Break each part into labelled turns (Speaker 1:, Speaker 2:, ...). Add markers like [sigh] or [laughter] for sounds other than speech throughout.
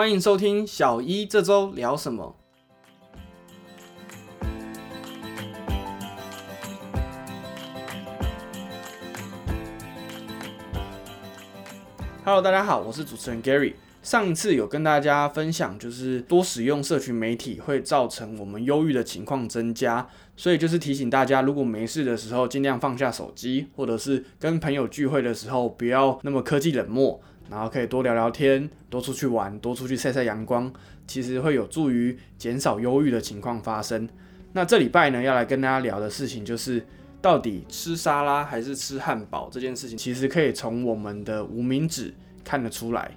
Speaker 1: 欢迎收听小一这周聊什么。Hello，大家好，我是主持人 Gary。上一次有跟大家分享，就是多使用社群媒体会造成我们忧郁的情况增加，所以就是提醒大家，如果没事的时候，尽量放下手机，或者是跟朋友聚会的时候，不要那么科技冷漠，然后可以多聊聊天，多出去玩，多出去晒晒阳光，其实会有助于减少忧郁的情况发生。那这礼拜呢，要来跟大家聊的事情就是，到底吃沙拉还是吃汉堡这件事情，其实可以从我们的无名指看得出来。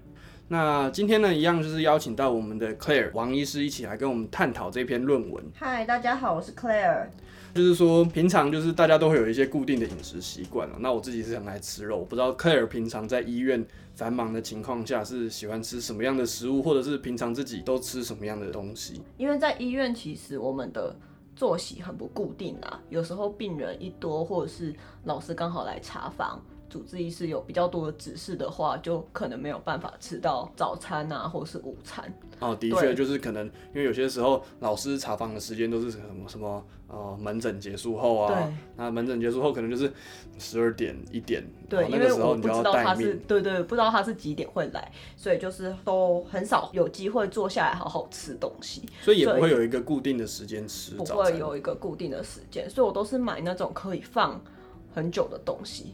Speaker 1: 那今天呢，一样就是邀请到我们的 Claire 王医师一起来跟我们探讨这篇论文。
Speaker 2: 嗨，大家好，我是 Claire。
Speaker 1: 就是说，平常就是大家都会有一些固定的饮食习惯了。那我自己是很爱吃肉，我不知道 Claire 平常在医院繁忙的情况下是喜欢吃什么样的食物，或者是平常自己都吃什么样的东西？
Speaker 2: 因为在医院，其实我们的作息很不固定啊，有时候病人一多，或者是老师刚好来查房。主治医师有比较多的指示的话，就可能没有办法吃到早餐啊，或是午餐。
Speaker 1: 哦，的确，就是可能因为有些时候老师查房的时间都是什么什么呃门诊结束后啊，
Speaker 2: 对，
Speaker 1: 那门诊结束后可能就是十二点一点，
Speaker 2: 对，
Speaker 1: 哦那个时候
Speaker 2: 因为我不
Speaker 1: 你就要待
Speaker 2: 知道他是
Speaker 1: 命。
Speaker 2: 对对，不知道他是几点会来，所以就是都很少有机会坐下来好好吃东西。
Speaker 1: 所以也不会有一个固定的时间吃
Speaker 2: 不。会有一个固定的时间，所以我都是买那种可以放很久的东西，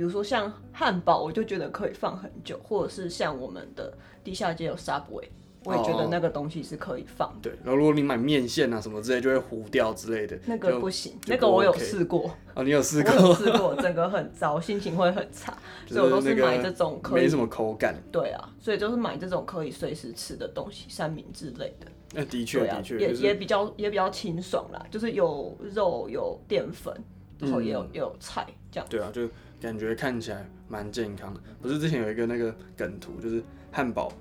Speaker 2: 比如说像汉堡，我就觉得可以放很久，或者是像我们的地下街有 Subway，我也觉
Speaker 1: 哦
Speaker 2: 得那个东西是可以放的。
Speaker 1: 对，然后如果你买面线啊什么之类，就会糊掉之类的。
Speaker 2: 那个不行，那个我有试过，
Speaker 1: 哦，你有试
Speaker 2: 我有
Speaker 1: 过？
Speaker 2: 试过，[laughs] 整个很糟，心情会很差，
Speaker 1: 就 [laughs]
Speaker 2: 所以我都
Speaker 1: 那个
Speaker 2: 是买这种可以
Speaker 1: 没什么口感。
Speaker 2: 对啊，所以就是买这种可以随时吃的东西，三明治类的。
Speaker 1: 那的确的，确，
Speaker 2: 也
Speaker 1: 就是
Speaker 2: 也比较也比较清爽啦，就是有肉有淀粉，然后也有、也有菜这样。
Speaker 1: 对啊，就感觉看起来蛮健康的。不是之前有一个那个梗图，就是汉堡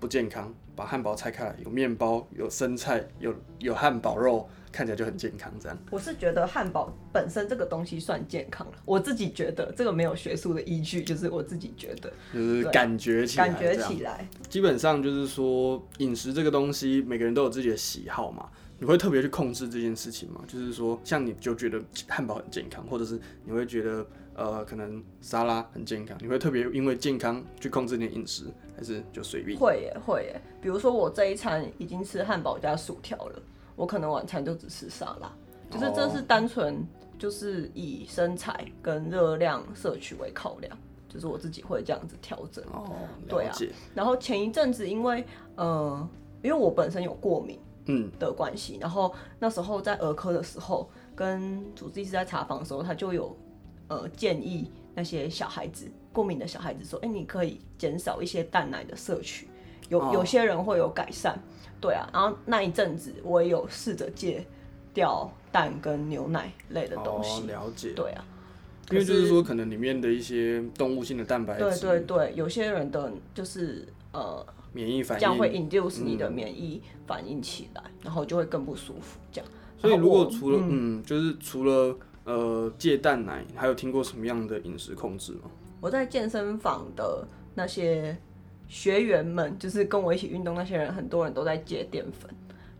Speaker 1: 不健康，把汉堡拆开来，有面包，有生菜，有有汉堡肉，看起来就很健康这样。
Speaker 2: 我是觉得汉堡本身这个东西算健康了，我自己觉得这个没有学术的依据，就是我自己觉得
Speaker 1: 就是感觉起来
Speaker 2: 感觉起来，
Speaker 1: 基本上就是说，饮食这个东西，每个人都有自己的喜好嘛。你会特别去控制这件事情吗？就是说，像你就觉得汉堡很健康，或者是你会觉得呃，可能沙拉很健康，你会特别因为健康去控制你的饮食，还是就随便？
Speaker 2: 会耶会耶。比如说我这一餐已经吃汉堡加薯条了，我可能晚餐就只吃沙拉，就是这是单纯就是以身材跟热量摄取为考量，就是我自己会这样子调整。
Speaker 1: 哦，
Speaker 2: 对啊。然后前一阵子因为呃，因为我本身有过敏
Speaker 1: 嗯，
Speaker 2: 的关系，然后那时候在儿科的时候，跟主治医师在查房的时候，他就有呃建议那些小孩子过敏的小孩子说，哎、你可以减少一些蛋奶的摄取，有、
Speaker 1: 哦。
Speaker 2: 有些人会有改善，对啊，然后那一阵子我也有试着戒掉蛋跟牛奶类的东西，
Speaker 1: 哦，了解。
Speaker 2: 对啊，
Speaker 1: 因为就是说，可能里面的一些动物性的蛋白
Speaker 2: 对
Speaker 1: 质，
Speaker 2: 对对，有些人的就是呃
Speaker 1: 免疫反应
Speaker 2: 这样会
Speaker 1: 应。
Speaker 2: induce 你的免疫反应起来，然后就会更不舒服。这样，
Speaker 1: 所以如果除了嗯就是除了呃戒蛋奶，还有听过什么样的饮食控制吗？
Speaker 2: 我在健身房的那些学员们，就是跟我一起运动那些人，很多人都在戒淀粉，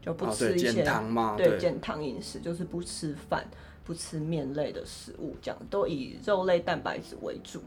Speaker 2: 就不吃一些、
Speaker 1: 减糖嘛，
Speaker 2: 对减糖饮食，就是不吃饭、不吃面类的食物，这样都以肉类蛋白质为主。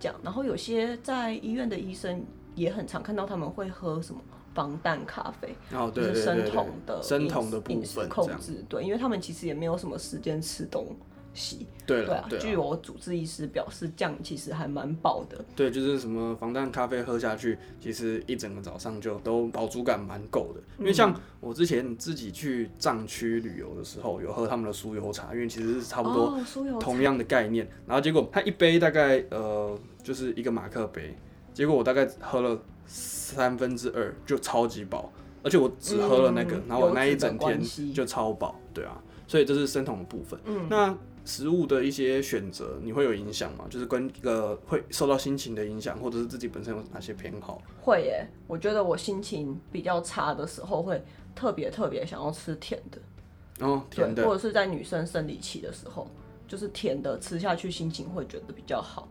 Speaker 2: 这样，然后有些在医院的医生也很常看到他们会喝什么防弹咖啡，
Speaker 1: 哦，对
Speaker 2: 生酮的饮
Speaker 1: 生酮的部
Speaker 2: 饮食
Speaker 1: 分。
Speaker 2: 控制，对，因为他们其实也没有什么时间吃东西，
Speaker 1: 对
Speaker 2: 对啊，，据
Speaker 1: 对啊，
Speaker 2: 我主治医师表示，这样其实还蛮饱的。
Speaker 1: 对，就是什么防弹咖啡喝下去，其实一整个早上就都饱足感蛮够的。因为像我之前自己去藏区旅游的时候，有喝他们的酥油茶，因为其实是差不多同样的概念，然后结果他一杯大概呃就是一个马克杯，结果我大概喝了三分之二就超级饱，而且我只喝了那个，
Speaker 2: 嗯
Speaker 1: 然后我那一整天就超饱，对啊，所以这是生酮的部分。嗯，那食物的一些选择，你会有影响吗？就是跟呃会受到心情的影响，或者是自己本身有哪些偏好？
Speaker 2: 会耶，我觉得我心情比较差的时候，会特别特别想要吃甜的，
Speaker 1: 哦，甜，的
Speaker 2: 或者是在女生生理期的时候，就是甜的吃下去心情会觉得比较好，
Speaker 1: 哦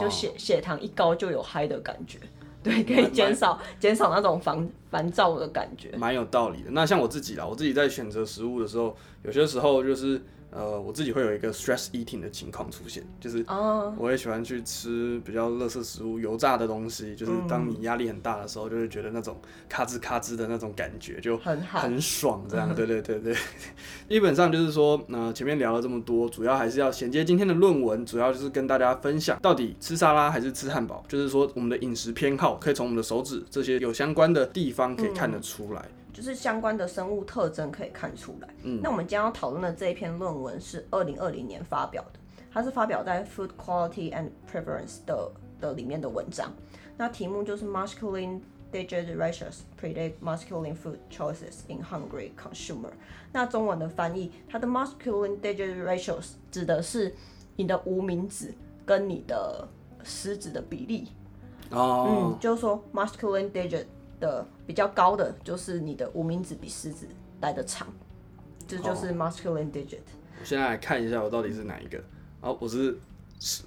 Speaker 2: 就血血糖一高就有嗨的感觉，对，可以减少减少那种烦烦躁的感觉。
Speaker 1: 蛮有道理的。那像我自己啦，我自己在选择食物的时候，有些时候就是。呃，我自己会有一个 stress eating 的情况出现，就是我也喜欢去吃比较垃圾食物、油炸的东西。就是当你压力很大的时候，就会觉得那种咔吱咔吱的那种感觉就
Speaker 2: 很
Speaker 1: 很爽，这样。对对对对，[laughs] 基本上就是说，呃，前面聊了这么多，主要还是要衔接今天的论文，主要就是跟大家分享到底吃沙拉还是吃汉堡，就是说我们的饮食偏好可以从我们的手指这些有相关的地方可以看得出来。
Speaker 2: 就是相关的生物特征可以看出来。嗯，那我们今天要讨论的这一篇论文是二零二零年发表的，它是发表在《Food Quality and Preference》的的里面的文章。那题目就是 “Masculine Digit Ratios Predict Masculine Food Choices in Hungry Consumer”。那中文的翻译，它的 “Masculine Digit Ratios” 指的是你的无名指跟你的食指的比例。
Speaker 1: 哦，
Speaker 2: 嗯，就是说 “Masculine Digit”。的比较高的就是你的无名指比食指来的长，这就是 masculine digit。
Speaker 1: 我现在来看一下我到底是哪一个。好，我是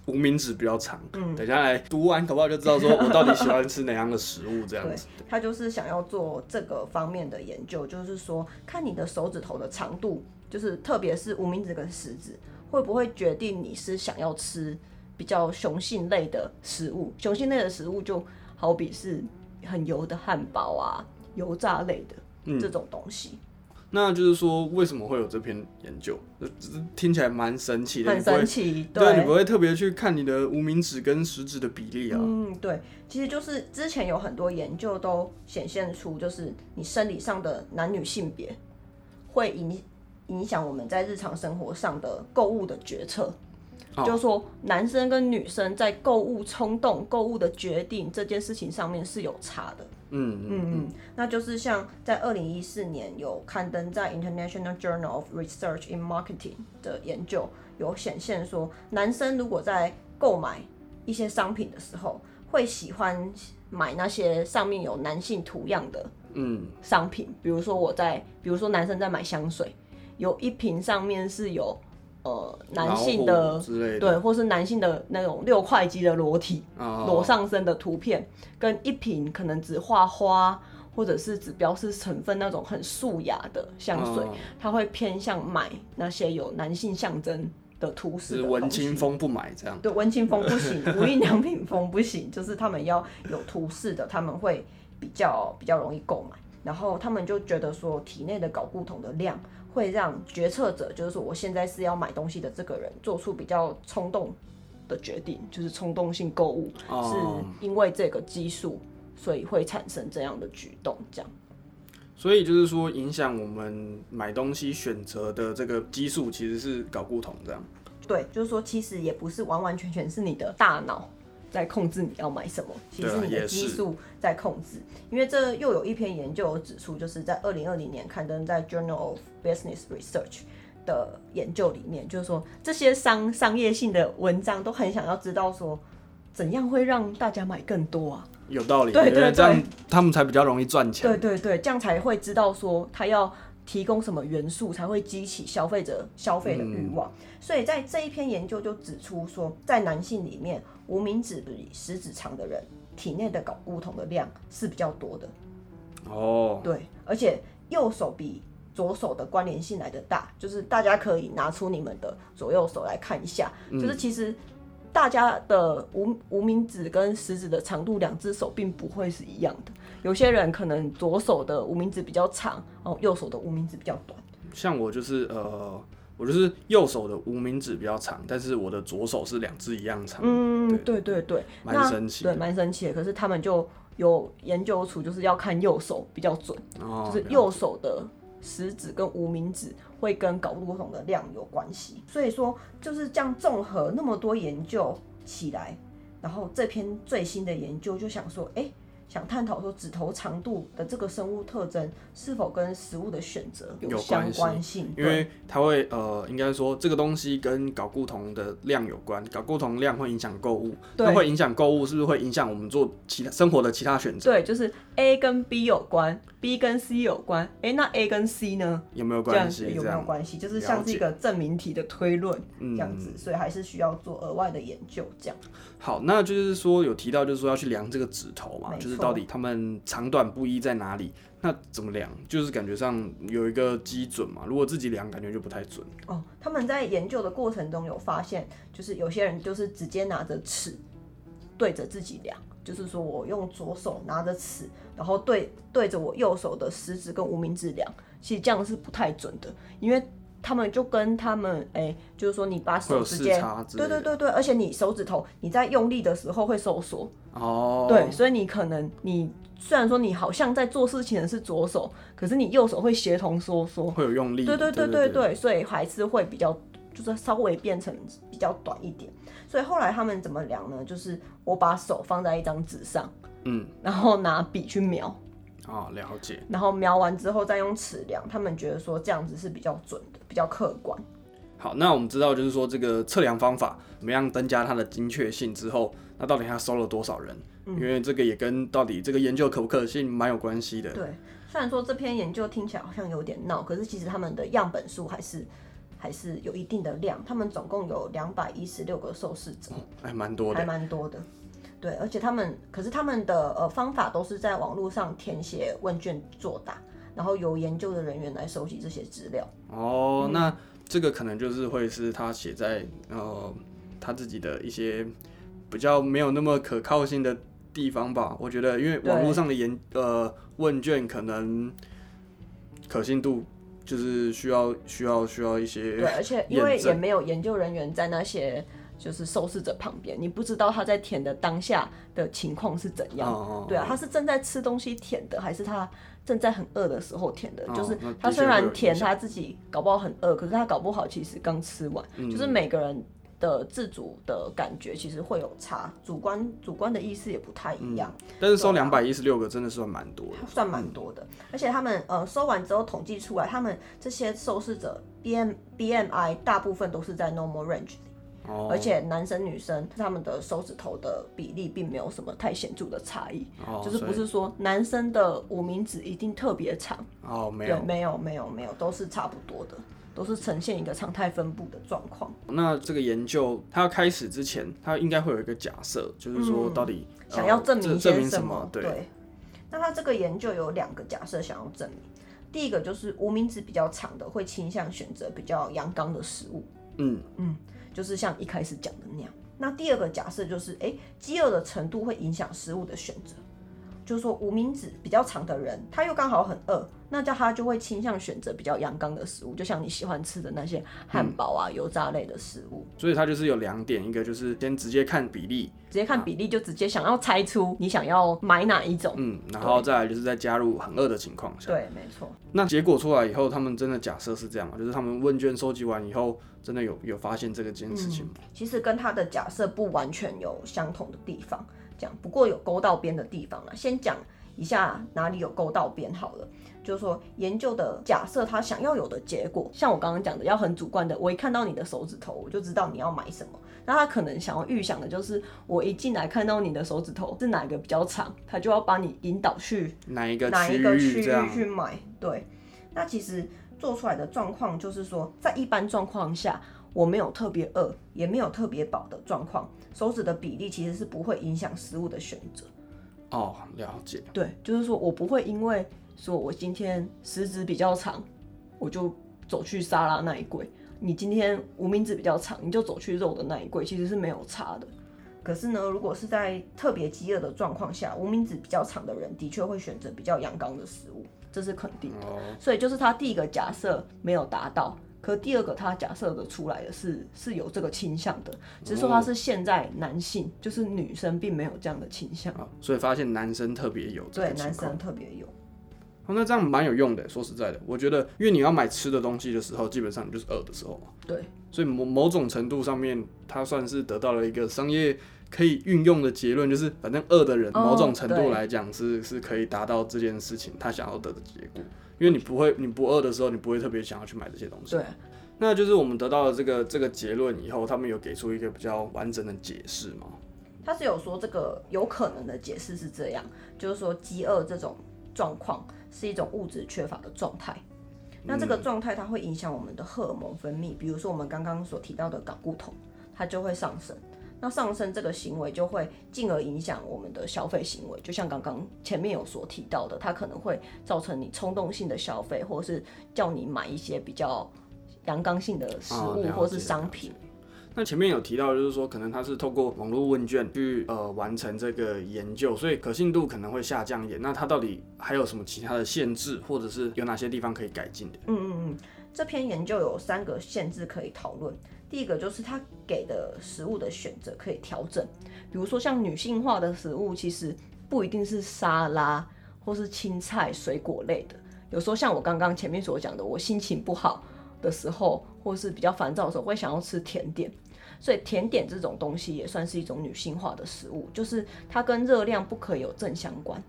Speaker 1: 无名指比较长。嗯，等下来读完可不好就知道说我到底喜欢吃哪样的食物这样子。[laughs]
Speaker 2: 他就是想要做这个方面的研究，就是说看你的手指头的长度，就是特别是无名指跟食指，会不会决定你是想要吃比较雄性类的食物？雄性类的食物就好比是。很油的汉堡啊，油炸类的这种东西。
Speaker 1: 那就是说，为什么会有这篇研究？听起来蛮神奇的。
Speaker 2: 很神奇，
Speaker 1: 对，你不会特别去看你的无名指跟食指的比例啊？
Speaker 2: 嗯，对，其实就是之前有很多研究都显现出，就是你生理上的男女性别会影影响我们在日常生活上的购物的决策。就是说，男生跟女生在购物冲动、购物的决定这件事情上面是有差的。
Speaker 1: 嗯嗯嗯，
Speaker 2: 那就是像在二零一四年有刊登在 International Journal of Research in Marketing 的研究，有显现说，男生如果在购买一些商品的时候，会喜欢买那些上面有男性图样的嗯商品，比如说我在，比如说男生在买香水，有一瓶上面是有。呃，男性的对，或是男性的那种六块肌的裸体、裸上身的图片，跟一瓶可能只画花，或者是只标示成分那种很素雅的香水，他会偏向买那些有男性象征的图示。
Speaker 1: 文青风不买这样？
Speaker 2: 对，文青风不行，无印良品风不行，就是他们要有图示的，他们会比较比较容易购买。然后他们就觉得说，体内的睾固酮的量。会让决策者，就是说我现在是要买东西的这个人，做出比较冲动的决定，就是冲动性购物，是因为这个激素，所以会产生这样的举动，这样。
Speaker 1: 所以就是说，影响我们买东西选择的这个激素，其实是睾固酮这样。
Speaker 2: 对，就是说，其实也不是完完全全是你的大脑。在控制你要买什么，其实你的激素在控制。因为这又有一篇研究指出，就是在二零二零年刊登在 Journal of Business Research 的研究里面，就是说这些商商业性的文章都很想要知道说，怎样会让大家买更多啊？
Speaker 1: 有道理，对对对，这样他们才比较容易赚钱。
Speaker 2: 对对对，这样才会知道说他要提供什么元素才会激起消费者消费的欲望。所以在这一篇研究就指出说，在男性里面。无名指比食指长的人，体内的睾固酮的量是比较多的。
Speaker 1: 哦，
Speaker 2: 对，而且右手比左手的关联性来的大，就是大家可以拿出你们的左右手来看一下，就是其实大家的无无名指跟食指的长度，两只手并不会是一样的。有些人可能左手的无名指比较长，哦，右手的无名指比较短。
Speaker 1: 像我就是呃。我就是右手的无名指比较长，但是我的左手是两只一样长。
Speaker 2: 嗯，对对对，
Speaker 1: 蛮神奇。
Speaker 2: 对，蛮神奇的。可是他们就有研究出，就是要看右手比较准，就是右手的食指跟无名指会跟睾固酮的量有关系。所以说就是这样综合那么多研究起来，然后这篇最新的研究就想说，哎，想探讨说指头长度的这个生物特征是否跟食物的选择
Speaker 1: 有
Speaker 2: 相
Speaker 1: 关
Speaker 2: 性，
Speaker 1: 因为它会呃，应该说这个东西跟睾固酮的量有关，睾固酮量会影响购物，
Speaker 2: 对
Speaker 1: 那会影响购物，是不是会影响我们做其他生活的其他选择？
Speaker 2: 对，就是 A 跟 B 有关，B 跟 C 有关，哎、那 A 跟 C 呢？
Speaker 1: 有没有关系？
Speaker 2: 有没有关系？就是像是一个证明题的推论
Speaker 1: 嗯
Speaker 2: 这样子，所以还是需要做额外的研究这样。
Speaker 1: 好，那就是说有提到，就是说要去量这个指头嘛，就是到底他们长短不一在哪里？那怎么量？就是感觉上有一个基准嘛，如果自己量，感觉就不太准。
Speaker 2: 哦，他们在研究的过程中有发现，就是有些人就是直接拿着尺对着自己量，就是说我用左手拿着尺，然后对对着我右手的食指跟无名指量，其实这样是不太准的，因为他们就跟他们哎、就是说你把手直接。对对对对，而且你手指头你在用力的时候会收缩，
Speaker 1: 哦，
Speaker 2: 对，所以你可能你虽然说你好像在做事情的是左手，可是你右手会协同收缩，
Speaker 1: 会有用力。
Speaker 2: 对对对
Speaker 1: 对
Speaker 2: 对对，所以还是会比较，就是稍微变成比较短一点。所以后来他们怎么量呢？就是我把手放在一张纸上，
Speaker 1: 嗯，
Speaker 2: 然后拿笔去描，
Speaker 1: 哦，了解。
Speaker 2: 然后描完之后再用尺量。他们觉得说这样子是比较准的，比较客观。
Speaker 1: 好，那我们知道就是说这个测量方法怎么样增加它的精确性之后，那到底它收了多少人？
Speaker 2: 嗯
Speaker 1: 因为这个也跟到底这个研究可不可信蛮有关系的。
Speaker 2: 对，虽然说这篇研究听起来好像有点闹，可是其实他们的样本数还是还是有一定的量。他们总共有两百一十六个受试者。
Speaker 1: 还蛮多的还。
Speaker 2: 蛮多的。对，而且他们可是他们的呃方法都是在网络上填写问卷作答，然后由研究的人员来收集这些资料。
Speaker 1: 哦，
Speaker 2: 嗯
Speaker 1: 那这个可能就是会是他写在呃他自己的一些比较没有那么可靠性的地方吧。我觉得，因为网络上的研呃问卷可能可信度就是需要需要需要一些
Speaker 2: 对，而且因为也没有研究人员在那些就是受试者旁边，你不知道他在舔的当下的情况是怎样。
Speaker 1: 哦
Speaker 2: 对啊，他是正在吃东西舔的，还是他正在很饿的时候舔的？
Speaker 1: 哦
Speaker 2: 就是他虽然
Speaker 1: 舔
Speaker 2: 他自己搞不好很饿，可是他搞不好其实刚吃完。
Speaker 1: 嗯
Speaker 2: 就是每个人的自主的感觉其实会有差，主观主观的意思也不太一样。
Speaker 1: 但是收两百一十六个真的算蛮多的。[laughs]
Speaker 2: 算蛮多的，而且他们呃收完之后统计出来，他们这些受试者 B M B M I 大部分都是在 normal range 里，
Speaker 1: 哦。
Speaker 2: 而且男生女生他们的手指头的比例并没有什么太显著的差异，
Speaker 1: 哦，
Speaker 2: 就是不是说男生的无名指一定特别长，
Speaker 1: 哦没，有。
Speaker 2: 没有没有没有，都是差不多的，都是呈现一个常态分布的状况。
Speaker 1: 那这个研究它要开始之前，它应该会有一个假设，就是说到底、
Speaker 2: 嗯想要
Speaker 1: 呃
Speaker 2: 证明
Speaker 1: 证
Speaker 2: 些什
Speaker 1: 么？
Speaker 2: 对，那他这个研究有两个假设想要证明，第一个就是无名指比较长的会倾向选择比较阳刚的食物，
Speaker 1: 嗯。
Speaker 2: 嗯，就是像一开始讲的那样。那第二个假设就是，诶，饥饿的程度会影响食物的选择。就是说，无名指比较长的人，他又刚好很饿，那叫他就会倾向选择比较阳刚的食物，就像你喜欢吃的那些汉堡啊、油炸类的食物。
Speaker 1: 所以它就是有两点，一个就是先直接看比例，
Speaker 2: 直接看比例就直接想要猜出你想要买哪一种。
Speaker 1: 嗯，然后再来就是再加入很饿的情况下，
Speaker 2: 对，没错。
Speaker 1: 那结果出来以后，他们真的假设是这样吗？就是他们问卷收集完以后，真的有有发现这个件事情吗？
Speaker 2: 其实跟他的假设不完全有相同的地方，不过有勾到边的地方了。先讲一下哪里有勾到边好了，就是说研究的假设他想要有的结果，像我刚刚讲的，要很主观的，我一看到你的手指头，我就知道你要买什么。那他可能想要预想的就是，我一进来看到你的手指头是哪个比较长，他就要把你引导去
Speaker 1: 哪一个
Speaker 2: 哪一个区
Speaker 1: 域？
Speaker 2: 去买。对，那其实做出来的状况就是说，在一般状况下，我没有特别饿，也没有特别饱的状况，手指的比例其实是不会影响食物的选择。
Speaker 1: 哦，了解。
Speaker 2: 对，就是说我不会因为说我今天食指比较长，我就走去沙拉那一柜；你今天无名指比较长，你就走去肉的那一柜，其实是没有差的。可是呢，如果是在特别饥饿的状况下，无名指比较长的人的确会选择比较阳刚的食物，这是肯定的。
Speaker 1: 哦，
Speaker 2: 所以就是他第一个假设没有达到，可第二个他假设的出来的是是有这个倾向的，只是说他是现在男性，就是女生并没有这样的倾向。
Speaker 1: 啊，所以发现男生特别有
Speaker 2: 对，男生。特别有。
Speaker 1: 哦，那这样蛮有用的。说实在的，我觉得，因为你要买吃的东西的时候，基本上你就是饿的时候嘛，
Speaker 2: 对，
Speaker 1: 所以某某种程度上面，他算是得到了一个商业可以运用的结论，就是反正饿的人
Speaker 2: 哦
Speaker 1: 某种程度来讲是、是可以达到这件事情他想要得的结果，因为你不会你不饿的时候，你不会特别想要去买这些东西。
Speaker 2: 对，
Speaker 1: 那就是我们得到了这个这个结论以后，他们有给出一个比较完整的解释吗？
Speaker 2: 他是有说这个有可能的解释是这样，就是说饥饿这种状况是一种物质缺乏的状态。那这个状态它会影响我们的荷尔蒙分泌，比如说我们刚刚所提到的睾固酮，它就会上升。那上升这个行为就会进而影响我们的消费行为，就像刚刚前面有所提到的，它可能会造成你冲动性的消费，或者是叫你买一些比较阳刚性的食物或是商品。
Speaker 1: 那前面有提到，就是说可能它是透过网络问卷去呃完成这个研究，所以可信度可能会下降一点。那它到底还有什么其他的限制，或者是有哪些地方可以改进的？
Speaker 2: 嗯嗯嗯，这篇研究有三个限制可以讨论。第一个就是它给的食物的选择可以调整，比如说像女性化的食物，其实不一定是沙拉或是青菜、水果类的。有时候像我刚刚前面所讲的，我心情不好的时候，或是比较烦躁的时候，会想要吃甜点。所以甜点这种东西也算是一种女性化的食物，就是它跟热量不可以有正相关。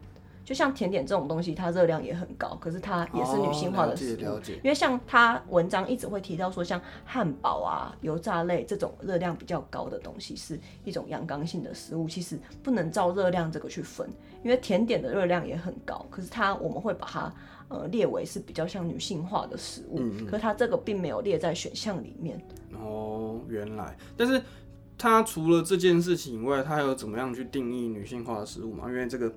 Speaker 2: 就像甜点这种东西，它热量也很高，可是它也是女性化的食物。
Speaker 1: 哦了解了解
Speaker 2: 因为像他文章一直会提到说，像汉堡啊、油炸类这种热量比较高的东西，是一种阳刚性的食物，其实不能照热量这个去分，因为甜点的热量也很高，可是它我们会把它呃列为是比较像女性化的食物，可是它这个并没有列在选项里面。
Speaker 1: 哦，原来，但是它除了这件事情以外，它还有怎么样去定义女性化的食物吗？因为这个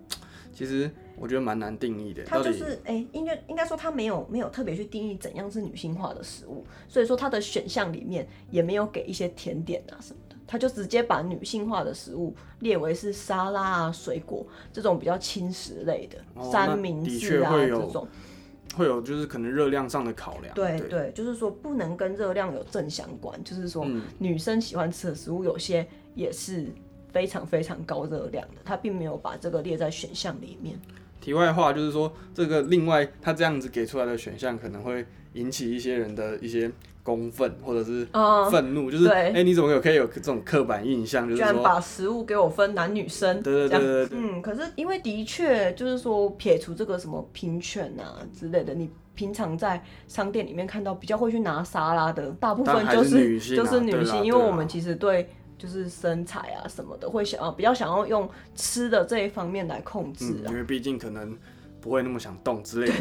Speaker 1: 其实我觉得蛮难定义的。
Speaker 2: 它就是哎、应该应该说它没有没有特别去定义怎样是女性化的食物，所以说它的选项里面也没有给一些甜点啊什么的，它就直接把女性化的食物列为是沙拉啊、水果这种比较轻食类的、
Speaker 1: 哦
Speaker 2: 三明治啊这种。
Speaker 1: 会有就是可能热量上的考量。对
Speaker 2: 对对，就是说不能跟热量有正相关，就是说
Speaker 1: 嗯
Speaker 2: 女生喜欢吃的食物有些也是非常非常高热量的，他并没有把这个列在选项里面。
Speaker 1: 题外话就是说，这个另外他这样子给出来的选项可能会引起一些人的一些公愤或者是
Speaker 2: 啊
Speaker 1: 愤怒，就是
Speaker 2: 对。
Speaker 1: 哎、你怎么有可以有这种刻板印象，就是，
Speaker 2: 居然把食物给我分男女生，
Speaker 1: 对对对对对
Speaker 2: 嗯，可是因为的确就是说撇除这个什么平权啊之类的，你平常在商店里面看到比较会去拿沙拉的，大部分就是就是女性，因为我们其实对就是身材啊什么的会想要比较想要用吃的这一方面来控制
Speaker 1: 嗯，
Speaker 2: 啊。
Speaker 1: 因为毕竟可能不会那么想动之类的。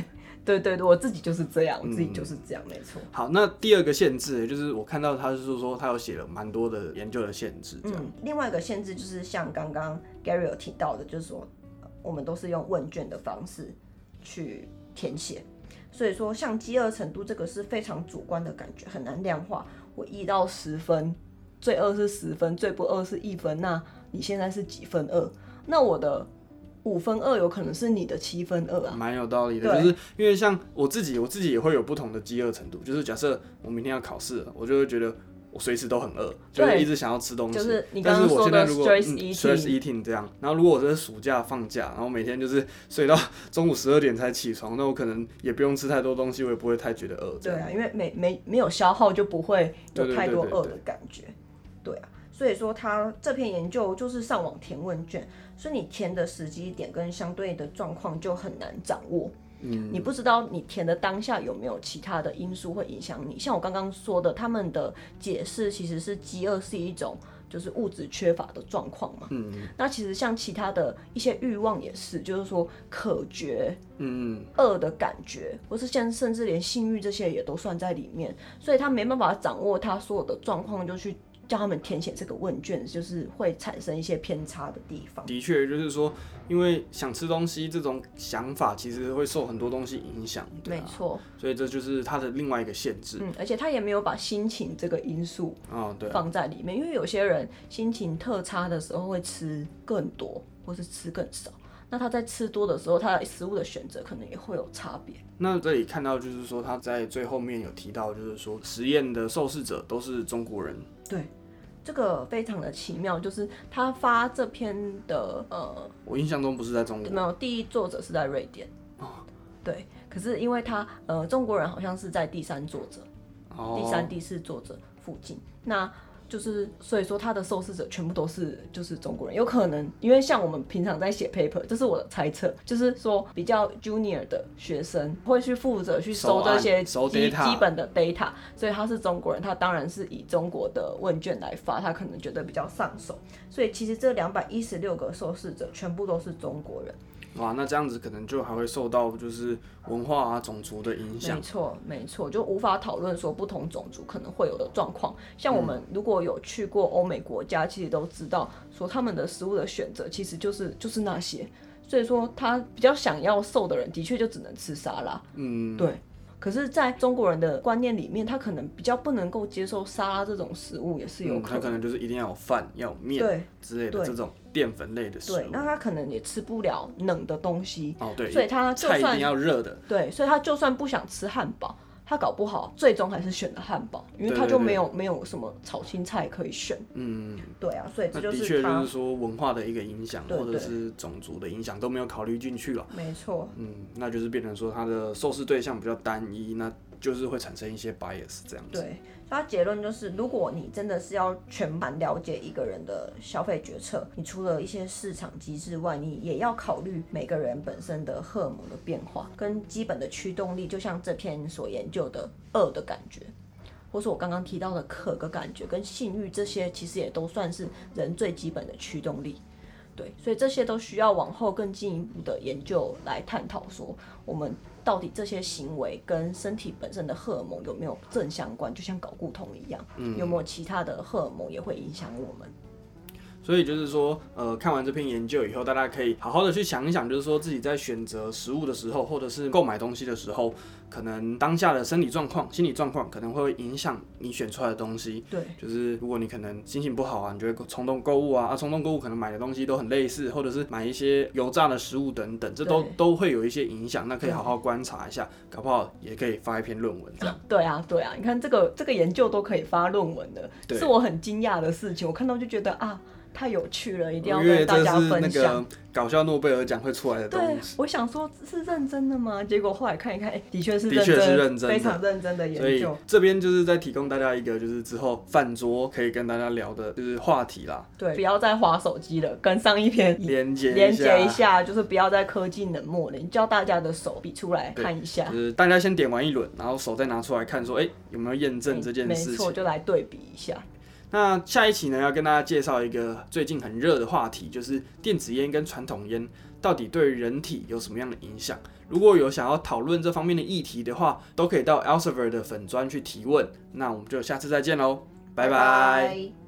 Speaker 2: 对对对，我自己就是这样，我自
Speaker 1: 嗯
Speaker 2: 己就是这样，没错。
Speaker 1: 好，那第二个限制就是我看到他就是说他有写了蛮多的研究的限制，这样。
Speaker 2: 嗯，另外一个限制就是像刚刚 Gary 有提到的，就是说呃我们都是用问卷的方式去填写，所以说像饥饿程度这个是非常主观的感觉，很难量化。我一到十分，最饿是十分，最不饿是一分，那你现在是几分饿？那我的五分饿有可能是你的七分饿啊。
Speaker 1: 蛮有道理的，就是因为像我自己，我自己也会有不同的饥饿程度。就是假设我明天要考试了，我就会觉得我随时都很饿，就是一直想要吃东西。
Speaker 2: 就是你刚刚说的 stress
Speaker 1: 嗯
Speaker 2: eating
Speaker 1: stress eating 这样，然后如果我这是暑假放假，然后每天就是睡到中午十二点才起床，那我可能也不用吃太多东西，我也不会太觉得饿。
Speaker 2: 对啊，因为没没没有消耗就不会有太多饿的感觉。所以说他这篇研究就是上网填问卷，所以你填的时机点跟相对的状况就很难掌握。嗯，你不知道你填的当下有没有其他的因素会影响你。像我刚刚说的，他们的解释其实是饥饿是一种就是物质缺乏的状况嘛。嗯，那其实像其他的一些欲望也是，就是说渴觉，
Speaker 1: 嗯，
Speaker 2: 饿的感觉，或是像甚至连性欲这些也都算在里面，所以他没办法掌握他所有的状况，就去叫他们填写这个问卷，就是会产生一些偏差的地方。
Speaker 1: 的确就是说，因为想吃东西这种想法，其实会受很多东西影响，
Speaker 2: 没错，
Speaker 1: 所以这就是它的另外一个限制。
Speaker 2: 嗯，而且他也没有把心情这个因素
Speaker 1: 啊，对啊，
Speaker 2: 放在里面，因为有些人心情特差的时候会吃更多，或是吃更少。那他在吃多的时候，他的食物的选择可能也会有差别。
Speaker 1: 那这里看到就是说他在最后面有提到，就是说实验的受试者都是中国人，
Speaker 2: 对，这个非常的奇妙，就是他发这篇的呃
Speaker 1: 我印象中不是在中国。
Speaker 2: 没有，第一作者是在瑞典。哦对，可是因为他呃中国人好像是在第三作者、
Speaker 1: 哦，
Speaker 2: 第三、第四作者附近。那就是所以说他的受试者全部都是就是中国人，有可能因为像我们平常在写 paper，这是我的猜测，就是说比较 junior 的学生会去负责去收这些
Speaker 1: 收
Speaker 2: 基基本的 data，所以他是中国人，他当然是以中国的问卷来发，他可能觉得比较上手，所以其实这两百一十六个受试者全部都是中国人。
Speaker 1: 哇，那这样子可能就还会受到就是文化啊、种族的影响
Speaker 2: 没。错，没错，就无法讨论说不同种族可能会有的状况。像我们如果有去过欧美国家，其实都知道说他们的食物的选择其实就是就是那些，所以说他比较想要瘦的人，的确就只能吃沙拉。
Speaker 1: 嗯，
Speaker 2: 对。可是，在中国人的观念里面，他可能比较不能够接受沙拉这种食物，也是有
Speaker 1: 嗯，
Speaker 2: 可能。
Speaker 1: 他可能就是一定要有饭、要有面
Speaker 2: 对
Speaker 1: 之类的这种淀粉类的食
Speaker 2: 对，
Speaker 1: 物。
Speaker 2: 那他可能也吃不了冷的东西，
Speaker 1: 哦，对，
Speaker 2: 所以他就算
Speaker 1: 菜一定要热的。
Speaker 2: 对，所以他就算不想吃汉堡，他搞不好最终还是选了汉堡，因为他就没有没有什么炒青菜可以选。
Speaker 1: 嗯，
Speaker 2: 对啊，所以这就
Speaker 1: 是的确就是说文化的一个影响，或者是种族的影响都没有考虑进去了。
Speaker 2: 没错，
Speaker 1: 嗯，那就是变成说他的受试对象比较单一，那就是会产生一些 bias 这样子。
Speaker 2: 对，所以他结论就是，如果你真的是要全盘了解一个人的消费决策，你除了一些市场机制外，你也要考虑每个人本身的荷尔蒙的变化跟基本的驱动力，就像这篇所研究的恶的感觉。或是我刚刚提到的渴的感觉跟性欲，这些其实也都算是人最基本的驱动力。对，所以这些都需要往后更进一步的研究来探讨，说我们到底这些行为跟身体本身的荷尔蒙有没有正相关，就像搞固酮一样，有没有其他的荷尔蒙也会影响我们？
Speaker 1: 所以就是说，呃，看完这篇研究以后，大家可以好好的去想一想，就是说自己在选择食物的时候，或者是购买东西的时候，可能当下的生理状况、心理状况可能会影响你选出来的东西。
Speaker 2: 对，
Speaker 1: 就是如果你可能心情不好啊，你就会冲动购物啊，啊，冲动购物可能买的东西都很类似，或者是买一些油炸的食物等等，这都都会有一些影响。那可以好好观察一下，搞不好也可以发一篇论文这样。
Speaker 2: 对啊，对啊，你看这个这个研究都可以发论文的，是我很惊讶的事情。我看到就觉得啊，太有趣了，一定要
Speaker 1: 为
Speaker 2: 跟大家分享。
Speaker 1: 搞笑诺贝尔奖会出来的
Speaker 2: 对
Speaker 1: 东西。，
Speaker 2: 我想说是认真的吗？结果后来看一看，哎、的确是
Speaker 1: 的确是，认真的
Speaker 2: 非常认真的
Speaker 1: 所以
Speaker 2: 研究。
Speaker 1: 这边就是在提供大家一个就是之后饭桌可以跟大家聊的就是话题啦，
Speaker 2: 对，不要再划手机了，跟上一篇
Speaker 1: 连接
Speaker 2: 连接一
Speaker 1: 下，
Speaker 2: 就是不要再科技冷漠了。你叫大家的手比出来看一下
Speaker 1: 就，是大家先点完一轮，然后手再拿出来看说，哎、有没有验证这件
Speaker 2: 没
Speaker 1: 事情没
Speaker 2: 错，？就来对比一下。
Speaker 1: 那下一期呢，要跟大家介绍一个最近很热的话题，就是电子烟跟传统烟到底对人体有什么样的影响？如果有想要讨论这方面的议题的话，都可以到 Elsevier 的粉砖去提问。那我们就下次再见喽，拜拜
Speaker 2: 拜